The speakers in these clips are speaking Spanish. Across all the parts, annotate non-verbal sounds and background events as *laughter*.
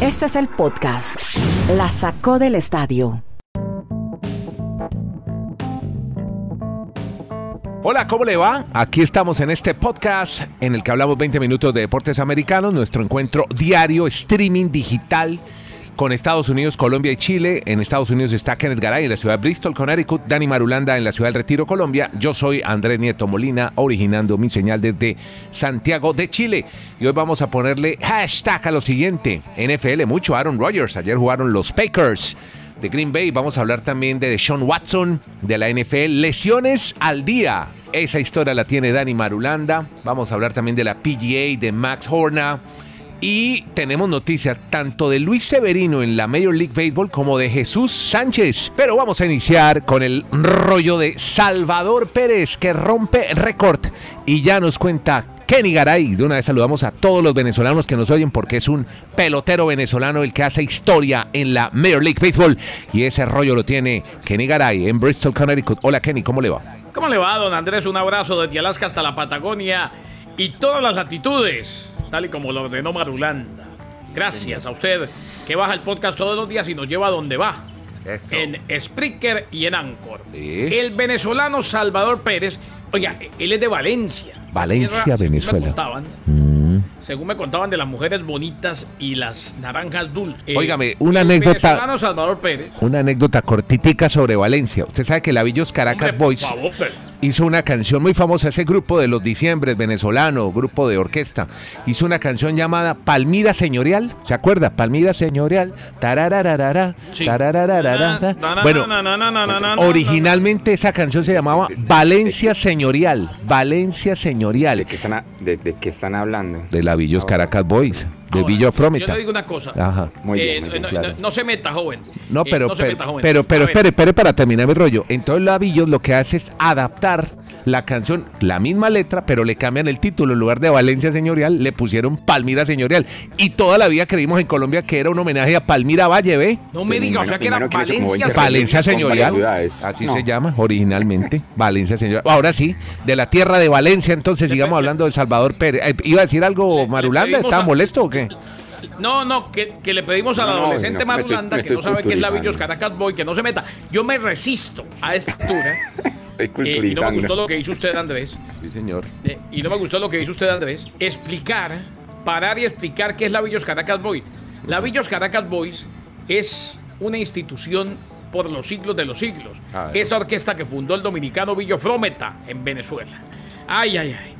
Este es el podcast. La sacó del estadio. Hola, ¿cómo le va? Aquí estamos en este podcast en el que hablamos 20 minutos de deportes americanos, nuestro encuentro diario, streaming digital con Estados Unidos, Colombia y Chile. En Estados Unidos está Kenneth Garay en la ciudad de Bristol, Connecticut, Dani Marulanda en la ciudad del Retiro, Colombia. Yo soy Andrés Nieto Molina, originando mi señal desde Santiago de Chile. Y hoy vamos a ponerle hashtag a lo siguiente. NFL, mucho Aaron Rodgers. Ayer jugaron los Packers de Green Bay. Vamos a hablar también de Sean Watson de la NFL. Lesiones al día. Esa historia la tiene Dani Marulanda. Vamos a hablar también de la PGA, de Max Horna. Y tenemos noticias tanto de Luis Severino en la Major League Baseball como de Jesús Sánchez. Pero vamos a iniciar con el rollo de Salvador Pérez que rompe récord y ya nos cuenta Kenny Garay. De una vez saludamos a todos los venezolanos que nos oyen porque es un pelotero venezolano el que hace historia en la Major League Baseball. Y ese rollo lo tiene Kenny Garay en Bristol, Connecticut. Hola Kenny, ¿cómo le va? ¿Cómo le va, don Andrés? Un abrazo desde Alaska hasta la Patagonia y todas las latitudes tal y como lo ordenó Marulanda. Gracias a usted que baja el podcast todos los días y nos lleva a donde va. En Spreaker y en Anchor. El venezolano Salvador Pérez, oiga, él es de Valencia. Valencia, Venezuela. Mm. Según me contaban de las mujeres bonitas y las naranjas dulces. Óigame, una anécdota. Salvador Pérez. Una anécdota cortitica sobre Valencia. Usted sabe que la Villos Caracas Boys hizo una canción muy famosa, ese grupo de los diciembres venezolano, grupo de orquesta, hizo una canción llamada Palmira Señorial, ¿se acuerda? Palmira Señorial, tararararara, Bueno, originalmente esa canción se llamaba Valencia Señorial, Valencia Señorial. ¿De qué están, de, qué están hablando? De la Villos Caracas Boys de Villa Frometa. Yo le digo una cosa. Ajá. Muy bien, no, se meta, joven. No, pero, pero, pero, pero, espere, espere para terminar mi rollo. Entonces la Villos lo que hace es adaptar la canción, la misma letra, pero le cambian el título. En lugar de Valencia Señorial, le pusieron Palmira Señorial. Y toda la vida creímos en Colombia que era un homenaje a Palmira Valle, ¿ve? No me diga, o sea que era Valencia, Valencia Señorial. Así se llama originalmente. *laughs* Valencia Señorial. Ahora sí, de la tierra de Valencia, entonces sigamos hablando de Salvador Pérez. Eh, ¿Iba a decir algo Marulanda? ¿Estaba molesto o qué? No, no, que, le pedimos al adolescente Marulanda que no sabe qué es la Villos Caracas Boy, que no se meta. Yo me resisto a esta altura. *laughs* Estoy eh, y no me gustó lo que hizo usted, Andrés. Sí, señor. Eh, y no me gustó lo que hizo usted, Andrés. Explicar, parar y explicar qué es la Villos Caracas Boy. La Villos Caracas Boys es una institución por los siglos de los siglos. Ah, Esa orquesta que fundó el dominicano Villo Frometa en Venezuela. Ay, ay, ay.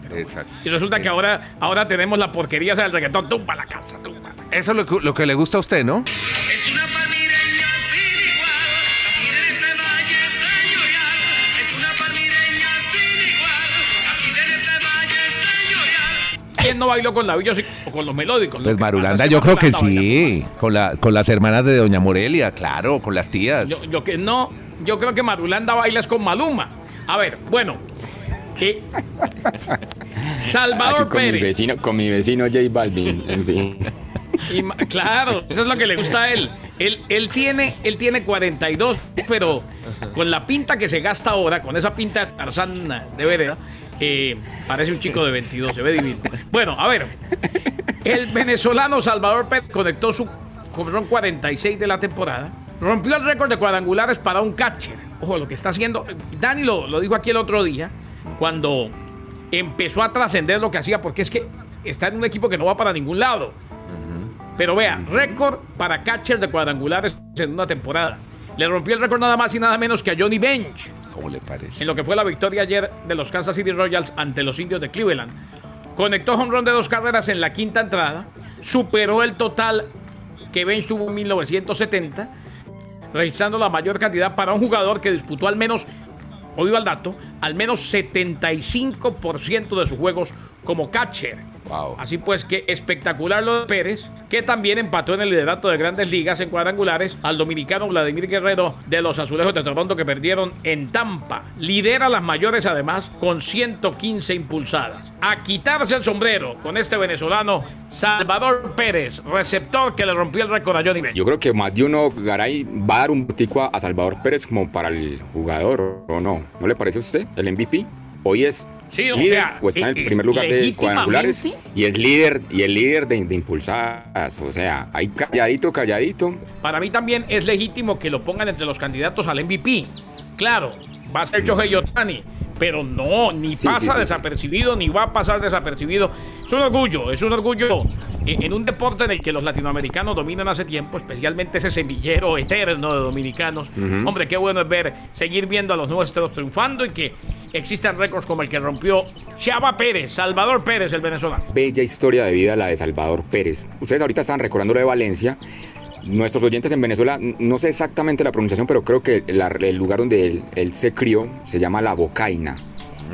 Y resulta que ahora, ahora tenemos la porquería del reggaetón. Tumba la casa, tumba. Eso es lo que, lo que le gusta a usted, ¿no? Es una palmireña sin igual. Aquí en este valle señorial. Es una palmireña sin igual. Aquí en este valle señorial. ¿Quién no bailó con la villa o con los melódicos? Pues Marulanda, yo creo que sí. Con, la, con las hermanas de Doña Morelia, claro, con las tías. Yo, yo que no, yo creo que Marulanda baila con Maluma. A ver, bueno, *laughs* Salvador con Pérez. Mi vecino, con mi vecino J Balvin, en fin. Claro, eso es lo que le gusta a él. Él, él, tiene, él tiene 42, pero con la pinta que se gasta ahora, con esa pinta de Tarzán de vereda, eh, parece un chico de 22, se ve divino. Bueno, a ver, el venezolano Salvador Pérez conectó su son 46 de la temporada, rompió el récord de cuadrangulares para un catcher. Ojo, lo que está haciendo, Dani lo, lo dijo aquí el otro día, cuando empezó a trascender lo que hacía, porque es que está en un equipo que no va para ningún lado. Pero vea, récord para catcher de cuadrangulares en una temporada. Le rompió el récord nada más y nada menos que a Johnny Bench. ¿Cómo le parece? En lo que fue la victoria ayer de los Kansas City Royals ante los indios de Cleveland. Conectó home run de dos carreras en la quinta entrada. Superó el total que Bench tuvo en 1970. Registrando la mayor cantidad para un jugador que disputó al menos oído al dato, al menos 75% de sus juegos como catcher. Así pues, que espectacular lo de Pérez, que también empató en el liderato de grandes ligas en cuadrangulares al dominicano Vladimir Guerrero de los Azulejos de Toronto que perdieron en Tampa. Lidera las mayores además con 115 impulsadas. A quitarse el sombrero con este venezolano Salvador Pérez, receptor que le rompió el récord a Johnny Bench. Yo creo que más de uno, Garay, va a dar un botico a Salvador Pérez como para el jugador, ¿o no? ¿No le parece a usted? ¿El MVP? hoy es Sí, o líder sea, o está en eh, el primer lugar de cuadrangulares y es líder y el líder de, de impulsadas. O sea, ahí calladito, calladito. Para mí también es legítimo que lo pongan entre los candidatos al MVP. Claro, va a ser Shohei Otani, pero no, ni Sí, pasa sí, sí, sí. desapercibido, ni va a pasar desapercibido. Es un orgullo, es un orgullo en, en un deporte en el que los latinoamericanos dominan hace tiempo, especialmente ese semillero eterno de dominicanos. Hombre, qué bueno es ver, seguir viendo a los nuestros triunfando y que existan récords como el que rompió Chava Pérez, Salvador Pérez, el venezolano. Bella historia de vida la de Salvador Pérez. Ustedes ahorita están recordando de Valencia. Nuestros oyentes en Venezuela, no sé exactamente la pronunciación, pero creo que la- el lugar donde él, él se crió se llama La Bocaina.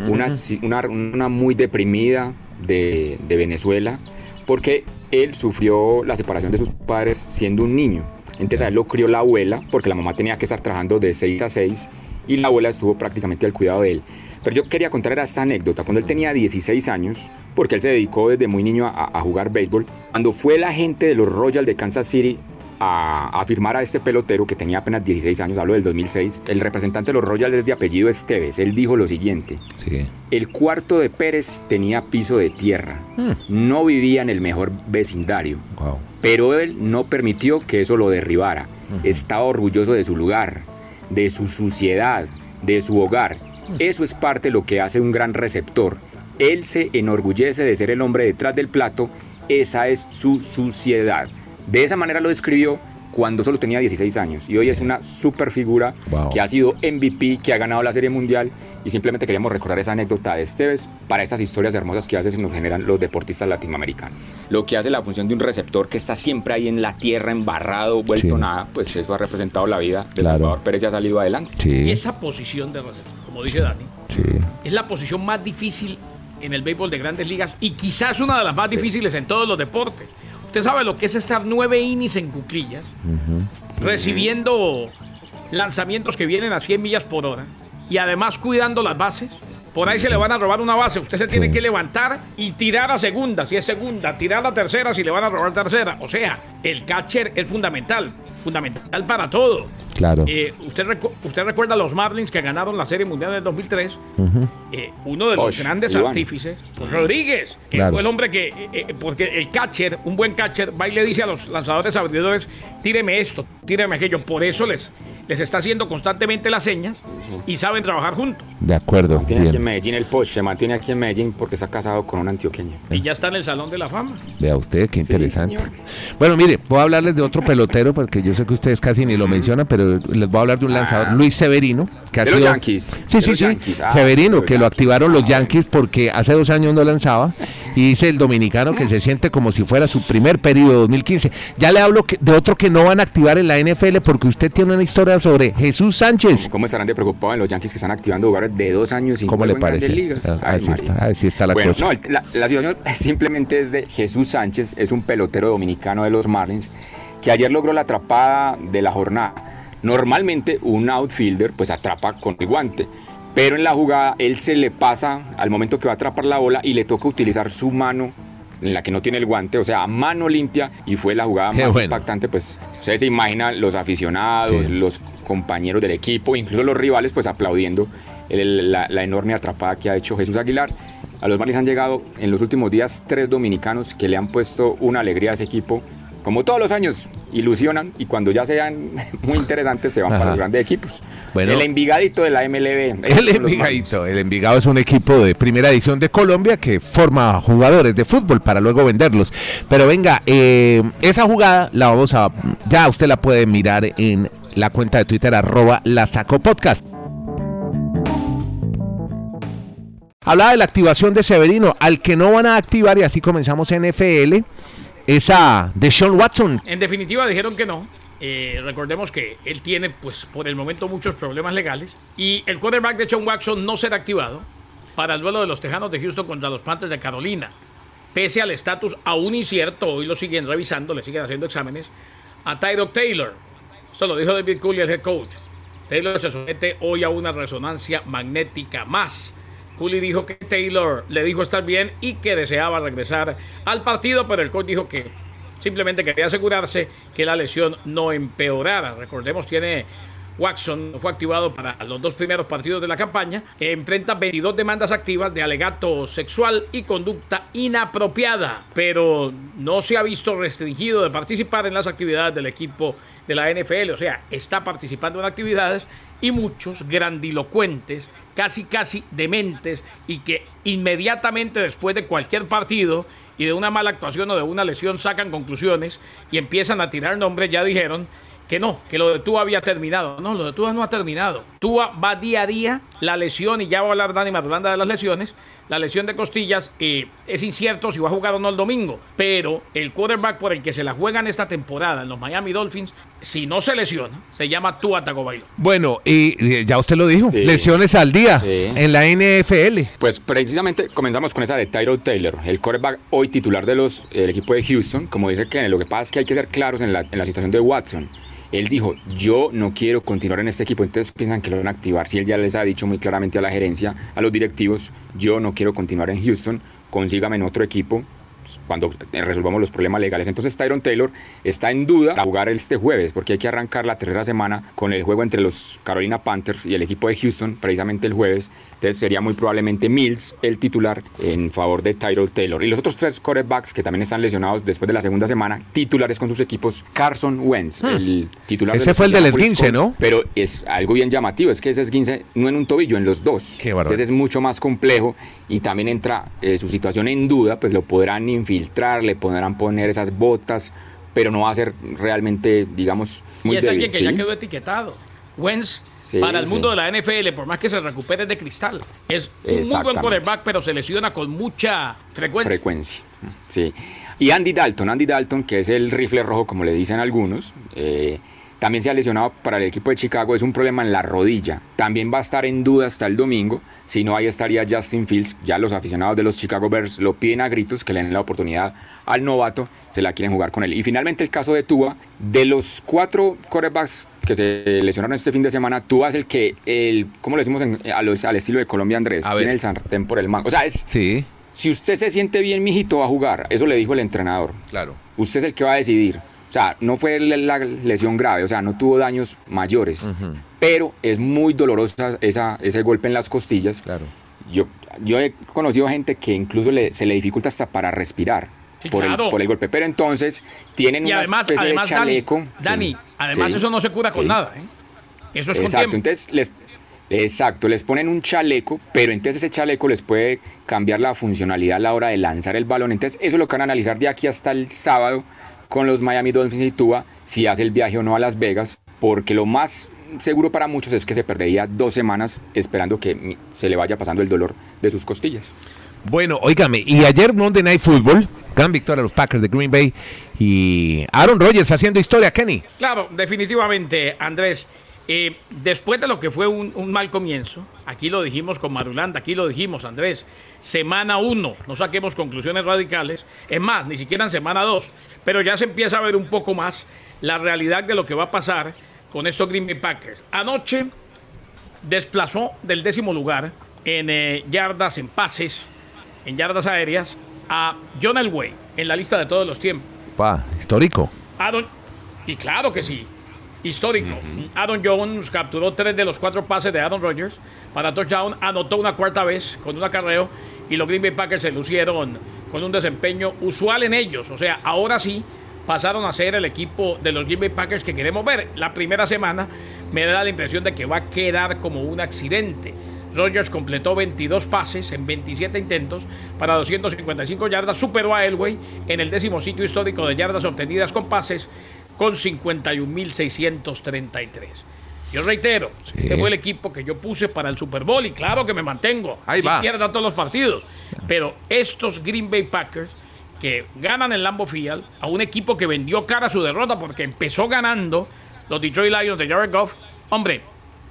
Una, ci- una, una muy deprimida de, de Venezuela, porque él sufrió la separación de sus padres siendo un niño. Entonces a él lo crió la abuela, porque la mamá tenía que estar trabajando de 6 a 6 y la abuela estuvo prácticamente al cuidado de él. Pero yo quería contar esta anécdota. Cuando él tenía 16 años, porque él se dedicó desde muy niño a, a jugar béisbol, cuando fue la gente de los Royals de Kansas City a, a firmar a este pelotero que tenía apenas 16 años, hablo del 2006, el representante de los Royals de apellido Esteves. Él dijo lo siguiente. Sí. El cuarto de Pérez tenía piso de tierra. No vivía en el mejor vecindario. Wow. Pero él no permitió que eso lo derribara. Estaba orgulloso de su lugar, de su suciedad, de su hogar. Eso es parte de lo que hace un gran receptor. Él se enorgullece de ser el hombre detrás del plato. Esa es su suciedad. De esa manera lo describió cuando solo tenía 16 años. Y hoy es una super figura Wow. que ha sido MVP, que ha ganado la Serie Mundial. Y simplemente queríamos recordar esa anécdota de Esteves para estas historias hermosas que a veces nos generan los deportistas latinoamericanos. Lo que hace la función de un receptor que está siempre ahí en la tierra, embarrado, vuelto Sí. nada, pues eso ha representado la vida de Claro. Salvador Pérez y ha salido adelante. Sí. Esa posición de receptor, como dice Dani, Sí. es la posición más difícil en el béisbol de grandes ligas y quizás una de las más Sí. difíciles en todos los deportes. Usted sabe lo que es estar nueve innings en cuclillas, recibiendo lanzamientos que vienen a 100 millas por hora y además cuidando las bases. Por ahí se le van a robar una base. Usted se tiene Sí. que levantar y tirar a segunda, si es segunda, tirar a tercera si le van a robar tercera. O sea, el catcher es fundamental, fundamental para todo. Claro. Eh, usted, recu- usted recuerda los Marlins que ganaron la Serie Mundial en el 2003. Eh, uno de los grandes Iván. artífices, pues, Rodríguez, que Claro. fue el hombre que, eh, porque el catcher, un buen catcher, va y le dice a los lanzadores abridores, tíreme esto, tíreme aquello. Por eso les, les está haciendo constantemente las señas y saben trabajar juntos. De acuerdo. Tiene aquí en. Medellín el Poch, se mantiene aquí en Medellín porque está casado con una antioqueña. Y ya está en el Salón de la Fama. Vea usted, qué interesante. bueno, mire, voy a hablarles de otro pelotero, porque yo sé que ustedes casi ni lo mencionan, pero les voy a hablar de un lanzador, Ah. Luis Severino, que ha De los sido... Yankees, Sí, de sí, los sí. Yankees, ah, Severino, que lo activaron los Yankees porque hace dos años no lanzaba, y dice el dominicano que se siente como si fuera su primer periodo 2015. Ya le hablo que- de otro que no van a activar en la NFL, porque usted tiene una historia sobre Jesús Sánchez. ¿Cómo estarán de preocupados en los Yankees que están activando jugadores de dos años sin ¿Cómo le parece? ligas? Ah, Ay, está, la bueno, cosa. no, la, la situación simplemente es de Jesús Sánchez, es un pelotero dominicano de los Marlins, que ayer logró la atrapada de la jornada. Normalmente un outfielder pues atrapa con el guante, pero en la jugada él se le pasa al momento que va a atrapar la bola y le toca utilizar su mano en la que no tiene el guante, o sea, a mano limpia, y fue la jugada Qué más bueno. impactante, pues ustedes se imaginan los aficionados, Sí. los compañeros del equipo, incluso los rivales, pues aplaudiendo el- la, la enorme atrapada que ha hecho Jesús Aguilar. A los Marlins han llegado en los últimos días tres dominicanos que le han puesto una alegría a ese equipo. Como todos los años, ilusionan y cuando ya sean *laughs* muy interesantes se van Ajá. para los grandes equipos. Bueno. el envigadito de la MLB. El. Envigadito. El Envigado es un equipo de primera edición de Colombia que forma jugadores de fútbol para luego venderlos. Pero venga, eh, esa jugada la vamos a. Ya usted la puede mirar en la cuenta de Twitter, arroba la saco podcast. Hablaba de la activación de Severino, al que no van a activar, y así comenzamos NFL, esa de Sean Watson. En definitiva dijeron que no. Eh, recordemos que él tiene, pues, por el momento muchos problemas legales. Y el quarterback de Sean Watson no será activado para el duelo de los Tejanos de Houston contra los Panthers de Carolina. Pese al estatus aún incierto, hoy lo siguen revisando, le siguen haciendo exámenes, a Tyrod Taylor. Eso lo dijo David Cooley, el head coach. Taylor se somete hoy a una resonancia magnética más. Cooley dijo que Taylor le dijo estar bien y que deseaba regresar al partido, pero el coach dijo que simplemente quería asegurarse que la lesión no empeorara. Recordemos, tiene Watson fue activado para los dos primeros partidos de la campaña. Enfrenta 22 demandas activas de alegato sexual y conducta inapropiada, pero no se ha visto restringido de participar en las actividades del equipo de la NFL. O sea, está participando en actividades y muchos grandilocuentes, casi casi dementes y que inmediatamente después de cualquier partido y de una mala actuación o de una lesión sacan conclusiones y empiezan a tirar nombres, ya dijeron que no, que lo de Tua había terminado. No, lo de Tua no ha terminado. Tua va día a día, la lesión, y ya va a hablar Dani Marulanda de las lesiones, la lesión de costillas eh, es incierto si va a jugar o no el domingo, pero el quarterback por el que se la juegan esta temporada en los Miami Dolphins, si no se lesiona, se llama Tua Tagovailoa. Bueno, y, ya usted lo dijo, Sí. lesiones al día Sí. en la NFL. Pues precisamente comenzamos con esa de Tyrod Taylor, el quarterback hoy titular del equipo de Houston. Como dice Ken, lo que pasa es que hay que ser claros en la, en la situación de Watson. Él dijo, yo no quiero continuar en este equipo, entonces piensan que lo van a activar. Si él ya les ha dicho muy claramente a la gerencia, a los directivos, yo no quiero continuar en Houston, consígame en otro equipo cuando resolvamos los problemas legales. Entonces Tyron Taylor está en duda para jugar este jueves, porque hay que arrancar la tercera semana con el juego entre los Carolina Panthers y el equipo de Houston, precisamente el jueves. Entonces sería muy probablemente Mills el titular en favor de Tyron Taylor. Y los otros tres quarterbacks que también están lesionados después de la segunda semana, titulares con sus equipos, Carson Wentz, el titular Hmm. Ese fue el del esguince. ¿no? Pero es algo bien llamativo, es que ese esguince no en un tobillo, en los dos. Qué. Entonces es mucho más complejo y también entra eh, su situación en duda, pues lo podrán infiltrar, le podrán poner esas botas, pero no va a ser realmente, digamos, muy y es débil. alguien que ¿sí? ya quedó etiquetado. Wentz, Sí, para el sí. mundo de la NFL, por más que se recupere es de cristal. Es un muy buen quarterback, pero se lesiona con mucha frecuencia. frecuencia. Sí. Y Andy Dalton, Andy Dalton, que es el rifle rojo, como le dicen algunos, eh, también se ha lesionado para el equipo de Chicago. Es un problema en la rodilla. También va a estar en duda hasta el domingo. Si no, ahí estaría Justin Fields. Ya los aficionados de los Chicago Bears lo piden a gritos que le den la oportunidad al novato. Se la quieren jugar con él. Y finalmente, el caso de Tua. De los cuatro quarterbacks que se lesionaron este fin de semana, Tua es el que, el, ¿cómo le decimos en- a los- al estilo de Colombia, Andrés? Tiene el sartén por el mango. O sea, es, Sí, si usted se siente bien, mijito, va a jugar. Eso le dijo el entrenador. claro. Usted es el que va a decidir. O sea, no fue la lesión grave, o sea, no tuvo daños mayores. Pero es muy dolorosa esa, ese golpe en las costillas. Claro. Yo, yo he conocido gente que incluso le- se le dificulta hasta para respirar Sí, por, claro. el, por el golpe. Pero entonces tienen Y una además, especie además de chaleco. Dani, Sí, además sí, eso no se cura con nada. ¿eh? Eso es con Exacto, tiempo. entonces les, exacto, les ponen un chaleco, pero entonces ese chaleco les puede cambiar la funcionalidad a la hora de lanzar el balón. Entonces eso es lo que van a analizar de aquí hasta el sábado con los Miami Dolphins y Tua, si hace el viaje o no a Las Vegas, porque lo más seguro para muchos es que se perdería dos semanas esperando que se le vaya pasando el dolor de sus costillas. Bueno, óigame, y ayer Monday Night Football, gran victoria a los Packers de Green Bay y Aaron Rodgers haciendo historia, Kenny. Claro, definitivamente, Andrés. Eh, después de lo que fue un, un mal comienzo, aquí lo dijimos con Marulanda, aquí lo dijimos, Andrés, semana uno, no saquemos conclusiones radicales, es más, ni siquiera en semana dos, pero ya se empieza a ver un poco más la realidad de lo que va a pasar con estos Green Bay Packers. Anoche desplazó del décimo lugar en eh, yardas, en pases, en yardas aéreas, a John Elway en la lista de todos los tiempos. Pa, histórico. Aaron, y claro que sí, histórico. Aaron Jones capturó tres de los cuatro pases de Aaron Rodgers para touchdown, anotó una cuarta vez con un acarreo y los Green Bay Packers se lucieron con un desempeño usual en ellos. O sea, ahora sí pasaron a ser el equipo de los Green Bay Packers que queremos ver. La primera semana me da la impresión de que va a quedar como un accidente. Rodgers completó 22 pases en 27 intentos para 255 yardas, superó a Elway en el décimo sitio histórico de yardas obtenidas con pases con 51.633. Yo reitero, este fue el equipo que yo puse para el Super Bowl y claro que me mantengo. Ahí si va. pierda todos los partidos. Pero estos Green Bay Packers que ganan el Lambo Field a un equipo que vendió cara a su derrota porque empezó ganando los Detroit Lions de Jared Goff, hombre,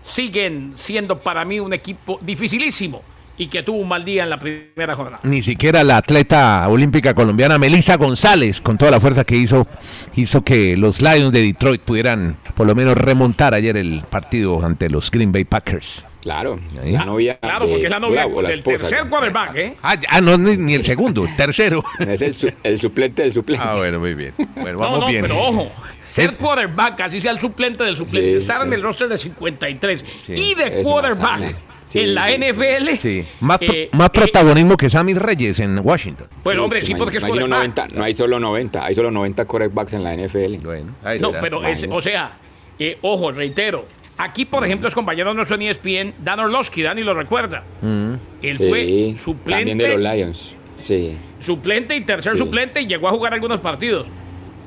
siguen siendo para mí un equipo dificilísimo y que tuvo un mal día en la primera jornada. Ni siquiera la atleta olímpica colombiana Melissa González, con toda la fuerza que hizo, hizo que los Lions de Detroit pudieran por lo menos remontar ayer el partido ante los Green Bay Packers. Claro, la novia. Claro, de- porque es la novia del esposa, tercer quarterback, ¿eh? Ah, ah, no, ni, ni el segundo, tercero. *laughs* Es el, su- el suplente del suplente. Ah, bueno, muy bien. Bueno, No, vamos no, bien. pero ojo, ser Es- quarterback, así sea el suplente del suplente, Sí, estar sí. en el roster de 53 Sí. y de quarterback. Sí, en la sí. NFL. Sí, más, pro- eh, más eh, protagonismo que Sammy Reyes en Washington. Bueno, hombre, es que sí, no hay- porque es no hay, solo quarterback. 90, no hay solo 90, hay solo 90 quarterbacks en la NFL. Bueno, ahí No, pero es, o sea, eh, ojo, reitero. Aquí, por ejemplo, es compañero nuestro en E ESPN, Dan Orlovsky, Dani lo recuerda. Él Sí, fue también de suplente, los Lions. Sí. suplente y tercer Sí. suplente y llegó a jugar algunos partidos.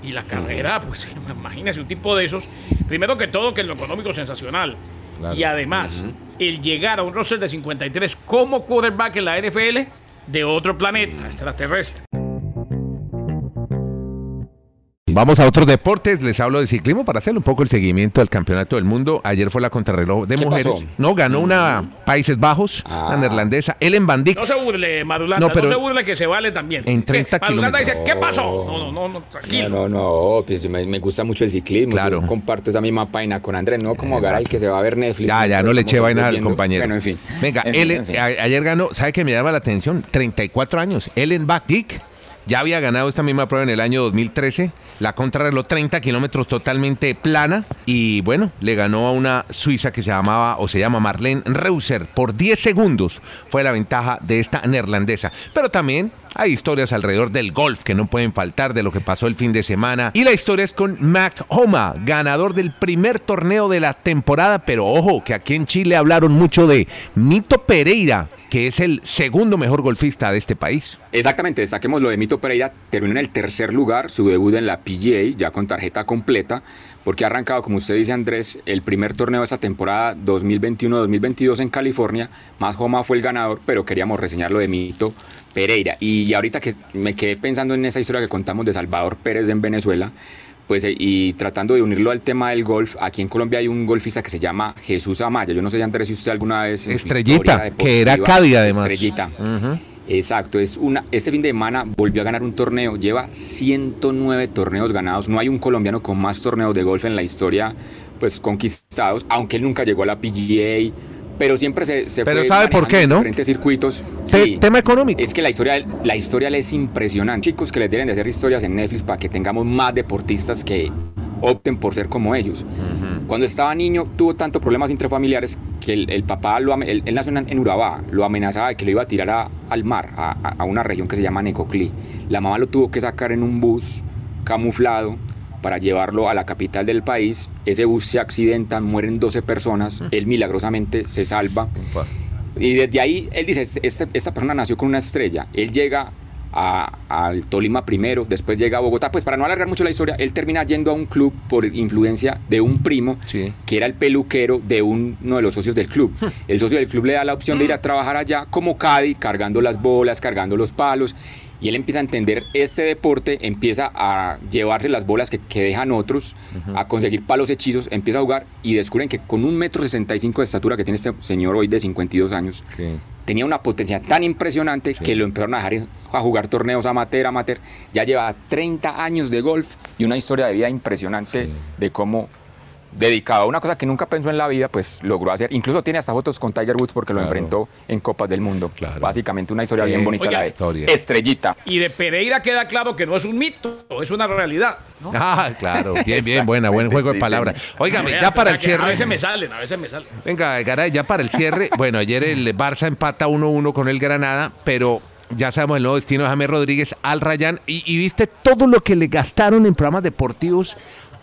Y la carrera, pues *laughs* imagínese un tipo de esos. Primero que todo, que en lo económico sensacional. Claro. Y además, el llegar a un roster de 53 como quarterback en la NFL de otro planeta extraterrestre. Vamos a otros deportes, les hablo de ciclismo para hacer un poco el seguimiento del campeonato del mundo. Ayer fue la contrarreloj de ¿Qué mujeres. pasó? No, ganó una Países Bajos, Ah. una neerlandesa, Ellen Van Dijk. No se burle, Madulanda, No, no, se burle que se vale también. En 30 Que Madulanda dice, kilómetros. ¿qué pasó? No, no, no, no, tranquilo. No, no, no, pues me, me gusta mucho el ciclismo. Claro. Yo comparto esa misma página con Andrés, no como Garay que se va a ver Netflix. Ya, ya, no Pues le estamos eché vaina al compañero. Bueno, en fin. Venga, En Ellen, en fin. a- ayer ganó, ¿sabe qué me llama la atención? 34 años. Ellen Van Dijk ya había ganado esta misma prueba en el año 2013. La contrarreloj 30 kilómetros totalmente plana. Y bueno, le ganó a una suiza que se llamaba o se llama Marlene Reuser. Por 10 segundos fue la ventaja de esta neerlandesa. Pero también hay historias alrededor del golf que no pueden faltar de lo que pasó el fin de semana. Y la historia es con Mac Homa, ganador del primer torneo de la temporada. Pero ojo, que aquí en Chile hablaron mucho de Mito Pereira, que es el segundo mejor golfista de este país. Exactamente, destaquemos lo de Mito Pereira, terminó en el tercer lugar, su debut en la PGA, ya con tarjeta completa, porque ha arrancado, como usted dice Andrés, el primer torneo de esa temporada 2021-2022 en California, más Homa fue el ganador, pero queríamos reseñar lo de Mito Pereira. Y ahorita que me quedé pensando en esa historia que contamos de Salvador Pérez en Venezuela, pues eh, y tratando de unirlo al tema del golf, aquí en Colombia hay un golfista que se llama Jesús Amaya. Yo no sé, Andrés, si usted alguna vez... Estrellita, que era Cádiz, además. Estrellita. Exacto, es una, este fin de semana volvió a ganar un torneo, lleva 109 torneos ganados, no hay un colombiano con más torneos de golf en la historia pues conquistados, aunque él nunca llegó a la PGA, pero siempre se, se Pero fue ¿sabe por qué, en no? diferentes circuitos. Te- Sí. tema económico. Es que la historia, la historia le es impresionante. Chicos que les deben de hacer historias en Netflix para que tengamos más deportistas que opten por ser como ellos. Cuando estaba niño tuvo tantos problemas intrafamiliares que el, el papá, lo, él, él nació en, en Urabá, lo amenazaba de que lo iba a tirar a- al mar, a, a- a una región que se llama Necoclí. La mamá lo tuvo que sacar en un bus camuflado para llevarlo a la capital del país. Ese bus se accidenta, mueren 12 personas, él milagrosamente se salva. Y desde ahí, él dice, este- esta persona nació con una estrella. Él llega a- al Tolima primero, después llega a Bogotá. Pues para no alargar mucho la historia, él termina yendo a un club por influencia de un primo, Sí. que era el peluquero de un- uno de los socios del club. El socio del club le da la opción de ir a trabajar allá como caddy, cargando las bolas, cargando los palos. Y él empieza a entender este deporte, empieza a llevarse las bolas que, que dejan otros, a conseguir palos hechizos, empieza a jugar y descubren que con un metro sesenta y cinco de estatura que tiene este señor hoy de 52 años, tenía una potencia tan impresionante que lo empezaron a dejar a jugar torneos amateur, amateur. Ya lleva 30 años de golf y una historia de vida impresionante de cómo dedicado a una cosa que nunca pensó en la vida, pues logró hacer. Incluso tiene hasta fotos con Tiger Woods porque lo Claro. enfrentó en Copas del Mundo. Claro. Básicamente una historia bien bonita la de historia. Estrellita. Y de Pereira queda claro que no es un mito, es una realidad. ¿no? Ah, claro, bien, bien, buena, buen juego de Sí, palabras. Óigame, ya para el que A cierre. veces me salen, a veces me salen. Venga, Garay, ya para el cierre. Bueno, ayer el Barça empata 1-1 con el Granada, pero ya sabemos el nuevo destino de James Rodríguez al Rayán. Y, y viste todo lo que le gastaron en programas deportivos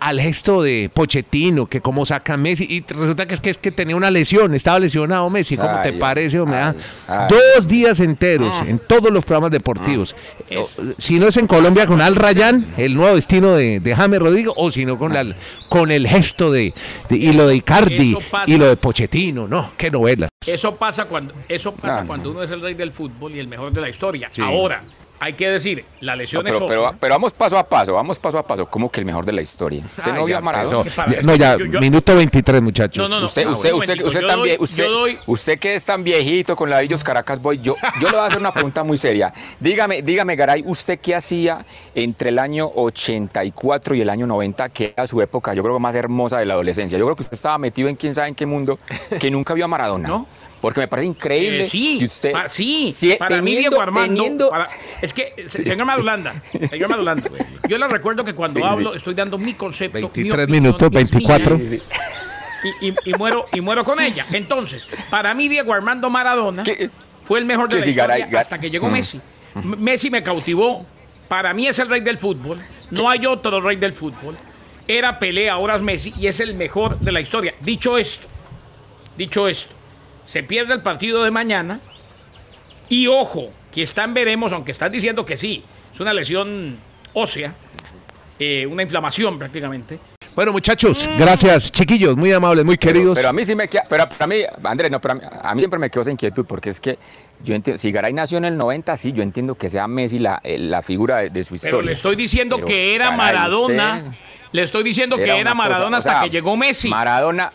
al gesto de Pochettino, que cómo saca Messi. Y resulta que es que, es que tenía una lesión, estaba lesionado Messi. ¿Cómo Ay, te parece, hombre? ay, ah? ay. Dos días enteros en todos los programas deportivos. O- Si no es en Colombia con Al Rayán, el nuevo destino de, de James Rodríguez, o si no con, la, con el gesto de, de- y lo de Icardi y lo de Pochettino. No, qué novela. Eso pasa cuando, eso pasa cuando uno es el rey del fútbol y el mejor de la historia. Sí. Ahora, hay que decir, la No, lesión es pero, pero, pero vamos paso a paso, vamos paso a paso. Como que el mejor de la historia. ¿Usted Ay, no vio a Maradona? no, ya, yo- yo- minuto 23, muchachos. No, no, no. Usted, Ah, usted, usted, usted, yo tan doy- usted, doy- usted que es tan viejito con ladrillos Caracas Boy, yo, yo le voy a hacer una pregunta muy seria. Dígame, dígame, Garay, ¿usted qué hacía entre el año 84 y el año 90, que era su época, yo creo que más hermosa de la adolescencia? Yo creo que usted estaba metido en quién sabe en qué mundo, que nunca vio a Maradona. *laughs* ¿No? Porque me parece increíble Eh, sí, que usted... pa- sí, para mí Diego Armando, teniendo- para- Es que, se- señor Madulanda, señor Madulanda, *laughs* yo le recuerdo que cuando Sí, sí. hablo estoy dando mi concepto. mi 23 opinión, minutos, mis 24. millas, Y, y- y muero, y muero con ella. Entonces, para mí, Diego Armando Maradona ¿Qué? fue el mejor de la historia Garay- hasta que llegó Mm. Messi. Messi me cautivó. Para mí es el rey del fútbol. No hay otro rey del fútbol. Era Pelé, ahora es Messi y es el mejor de la historia. Dicho esto, dicho esto, se pierde el partido de mañana y ojo, que están veremos, aunque están diciendo que sí, es una lesión ósea, eh, una inflamación prácticamente. Bueno, muchachos, gracias, chiquillos, muy amables, muy queridos. Pero a mí sí me queda, pero para mí, Andrés, no, pero a mí, a mí siempre me quedó esa inquietud porque es que yo entiendo, si Garay nació en el 90, sí, yo entiendo que sea Messi la, eh, la figura de, de su historia. Pero le estoy diciendo Pero, que era Maradona. usted Le estoy diciendo que era cosa, Maradona o hasta sea, que llegó Messi. Maradona,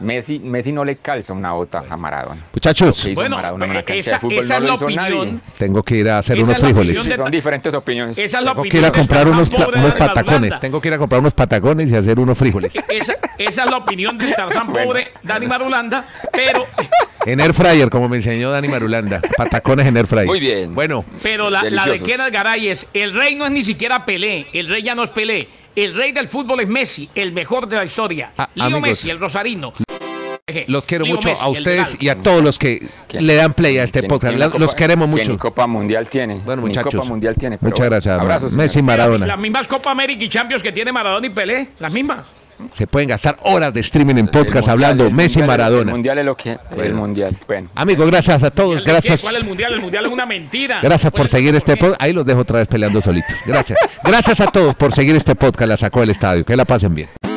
Messi, Messi no le calza una bota a Maradona. Muchachos, Bueno, Maradona en una eh, cancha esa- de fútbol esa no es lo la hizo opinión. nadie. tengo que ir a hacer Esa unos es la frijoles. opinión Sí, de- son diferentes opiniones. Esa es la Tengo que ir a comprar unos, de patacones. Tengo que ir a comprar unos patacones y hacer unos frijoles. Esa, esa es la opinión del Tarzán *laughs* Bueno. pobre, Dani Marulanda, pero, *laughs* En Air Fryer, como me enseñó Dani Marulanda. Patacones en Air Fryer. Muy bien. Bueno, pero la, la de. Kenneth Garay es, el rey no es ni siquiera Pelé, el rey ya no es Pelé, el rey del fútbol es Messi, el mejor de la historia. Ah, Leo amigos. Messi, el rosarino. Los quiero Leo mucho Messi, a el ustedes y a todos los que ¿Quién? le dan play a este ¿Quién- podcast. quién Los queremos mucho. ni Copa Mundial tiene. Bueno, Ni muchachos. Copa Mundial tiene. pero Muchas gracias. Abrazos, Messi señores. Maradona. Las mismas Copa América y Champions que tiene Maradona y Pelé, las mismas. Se pueden gastar horas de streaming en El podcast mundial- hablando el Messi mundial- El Maradona. mundial es lo que. El mundial. Bueno. Amigos, gracias a todos. Gracias. ¿Cuál es el mundial? El mundial es una mentira. Gracias por seguir este podcast. Ahí los dejo otra vez peleando solitos. Gracias. *laughs* Gracias a todos por seguir este podcast. La sacó del estadio. Que la pasen bien.